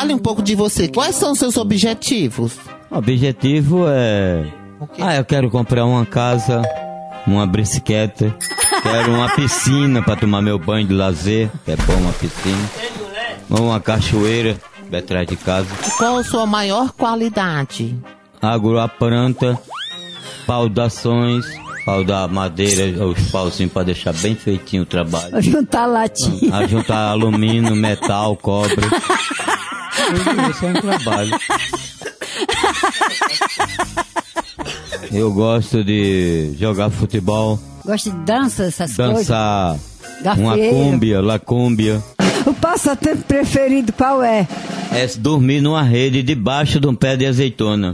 Fale um pouco de você. Quais são os seus objetivos? O objetivo é. Ah, eu quero comprar uma casa, uma bicicleta, quero uma piscina para tomar meu banho de lazer, que é bom uma piscina, uma cachoeira atrás de casa. Qual a sua maior qualidade? Agroplanta, paudações, pau da madeira, os pauzinhos para deixar bem feitinho o trabalho. Juntar latinha. A juntar alumínio, metal, cobre. Isso é um trabalho. Eu gosto de jogar futebol. Gosto de dança, essas dançar coisas. uma cúmbia, lacúmbia. O passatempo preferido qual é? É dormir numa rede debaixo de um pé de azeitona.